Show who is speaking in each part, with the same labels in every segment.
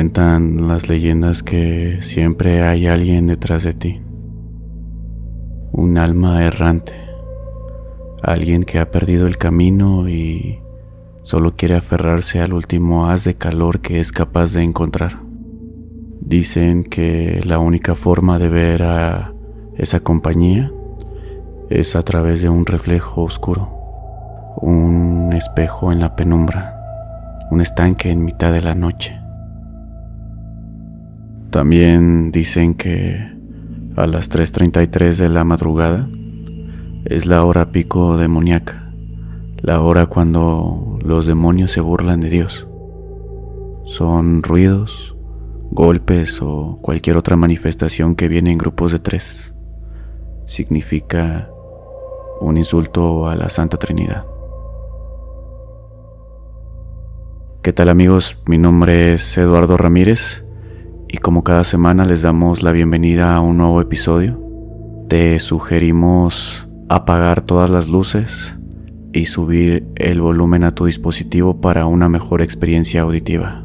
Speaker 1: Cuentan las leyendas que siempre hay alguien detrás de ti. Un alma errante. Alguien que ha perdido el camino y solo quiere aferrarse al último haz de calor que es capaz de encontrar. Dicen que la única forma de ver a esa compañía es a través de un reflejo oscuro, un espejo en la penumbra, un estanque en mitad de la noche. También dicen que a las 3.33 de la madrugada es la hora pico demoníaca, la hora cuando los demonios se burlan de Dios. Son ruidos, golpes o cualquier otra manifestación que viene en grupos de tres. Significa un insulto a la Santa Trinidad. ¿Qué tal amigos? Mi nombre es Eduardo Ramírez y como cada semana les damos la bienvenida a un nuevo episodio, te sugerimos apagar todas las luces y subir el volumen a tu dispositivo para una mejor experiencia auditiva.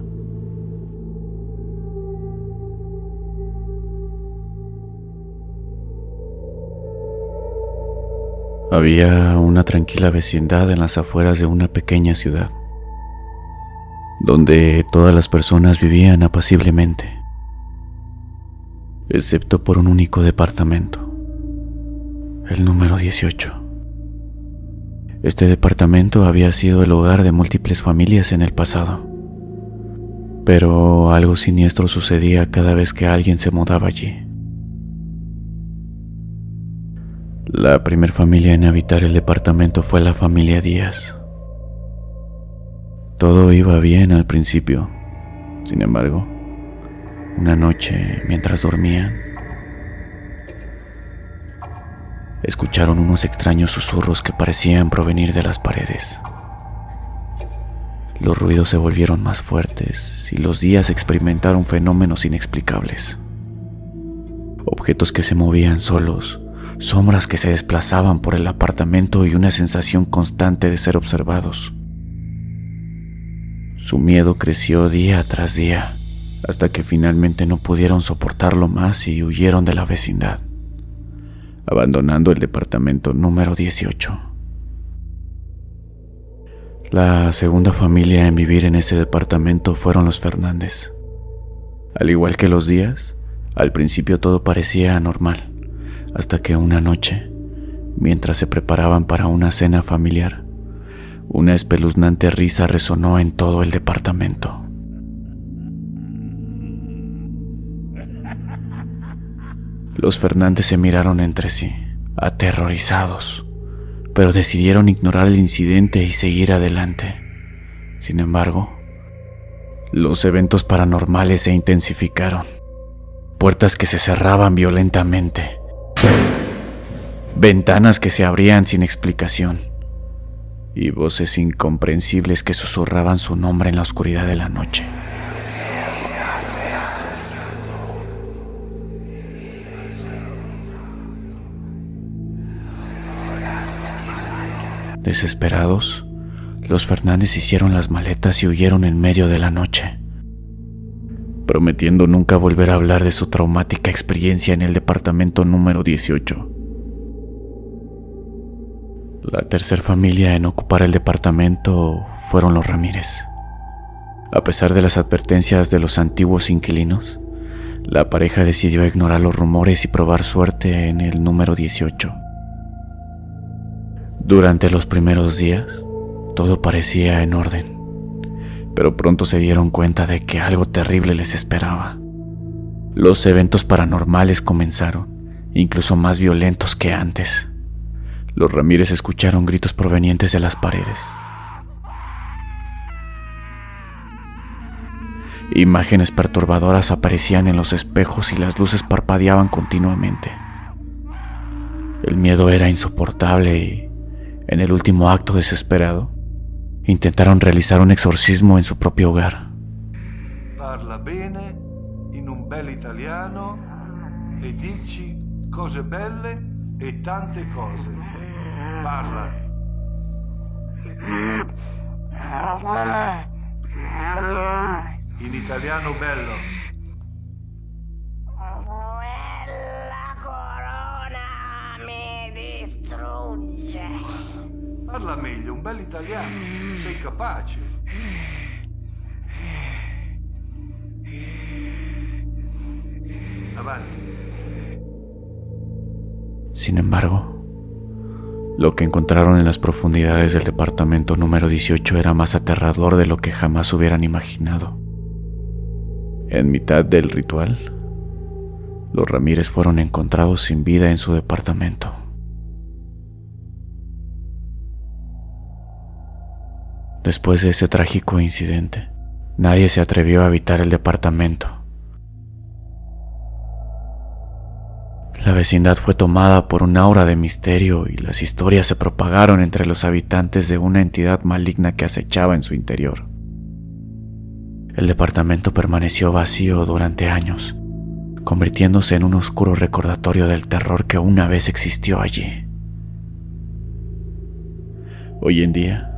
Speaker 1: Había una tranquila vecindad en las afueras de una pequeña ciudad, donde todas las personas vivían apaciblemente excepto por un único departamento, el número 18. Este departamento había sido el hogar de múltiples familias en el pasado, pero algo siniestro sucedía cada vez que alguien se mudaba allí. La primera familia en habitar el departamento fue la familia Díaz. Todo iba bien al principio, sin embargo, una noche, mientras dormían, escucharon unos extraños susurros que parecían provenir de las paredes. Los ruidos se volvieron más fuertes y los días experimentaron fenómenos inexplicables. Objetos que se movían solos, sombras que se desplazaban por el apartamento y una sensación constante de ser observados. Su miedo creció día tras día hasta que finalmente no pudieron soportarlo más y huyeron de la vecindad, abandonando el departamento número 18. La segunda familia en vivir en ese departamento fueron los Fernández. Al igual que los días, al principio todo parecía anormal, hasta que una noche, mientras se preparaban para una cena familiar, una espeluznante risa resonó en todo el departamento. Los Fernández se miraron entre sí, aterrorizados, pero decidieron ignorar el incidente y seguir adelante. Sin embargo, los eventos paranormales se intensificaron. Puertas que se cerraban violentamente. Ventanas que se abrían sin explicación. Y voces incomprensibles que susurraban su nombre en la oscuridad de la noche. Desesperados, los Fernández hicieron las maletas y huyeron en medio de la noche, prometiendo nunca volver a hablar de su traumática experiencia en el departamento número 18. La tercera familia en ocupar el departamento fueron los Ramírez. A pesar de las advertencias de los antiguos inquilinos, la pareja decidió ignorar los rumores y probar suerte en el número 18. Durante los primeros días, todo parecía en orden, pero pronto se dieron cuenta de que algo terrible les esperaba. Los eventos paranormales comenzaron, incluso más violentos que antes. Los Ramírez escucharon gritos provenientes de las paredes. Imágenes perturbadoras aparecían en los espejos y las luces parpadeaban continuamente. El miedo era insoportable y en el último acto desesperado, intentaron realizar un exorcismo en su propio hogar.
Speaker 2: Parla bene in un bel italiano e dici cose belle e tante cose. Parla. in italiano bello. Un bel italiano. Sei capace. Avanti.
Speaker 1: Sin embargo, lo que encontraron en las profundidades del departamento número 18 era más aterrador de lo que jamás hubieran imaginado. En mitad del ritual, los Ramírez fueron encontrados sin vida en su departamento. Después de ese trágico incidente, nadie se atrevió a habitar el departamento. La vecindad fue tomada por un aura de misterio y las historias se propagaron entre los habitantes de una entidad maligna que acechaba en su interior. El departamento permaneció vacío durante años, convirtiéndose en un oscuro recordatorio del terror que una vez existió allí. Hoy en día,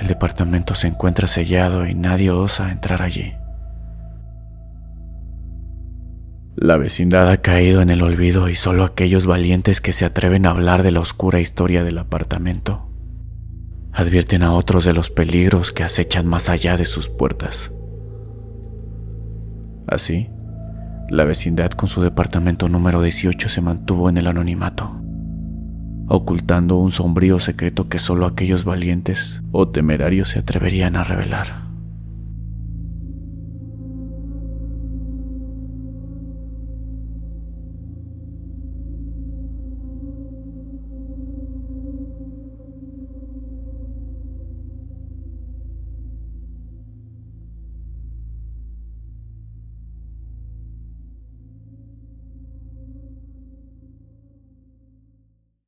Speaker 1: el departamento se encuentra sellado y nadie osa entrar allí. La vecindad ha caído en el olvido y solo aquellos valientes que se atreven a hablar de la oscura historia del apartamento advierten a otros de los peligros que acechan más allá de sus puertas. Así, la vecindad con su departamento número 18 se mantuvo en el anonimato, ocultando un sombrío secreto que solo aquellos valientes o temerarios se atreverían a revelar.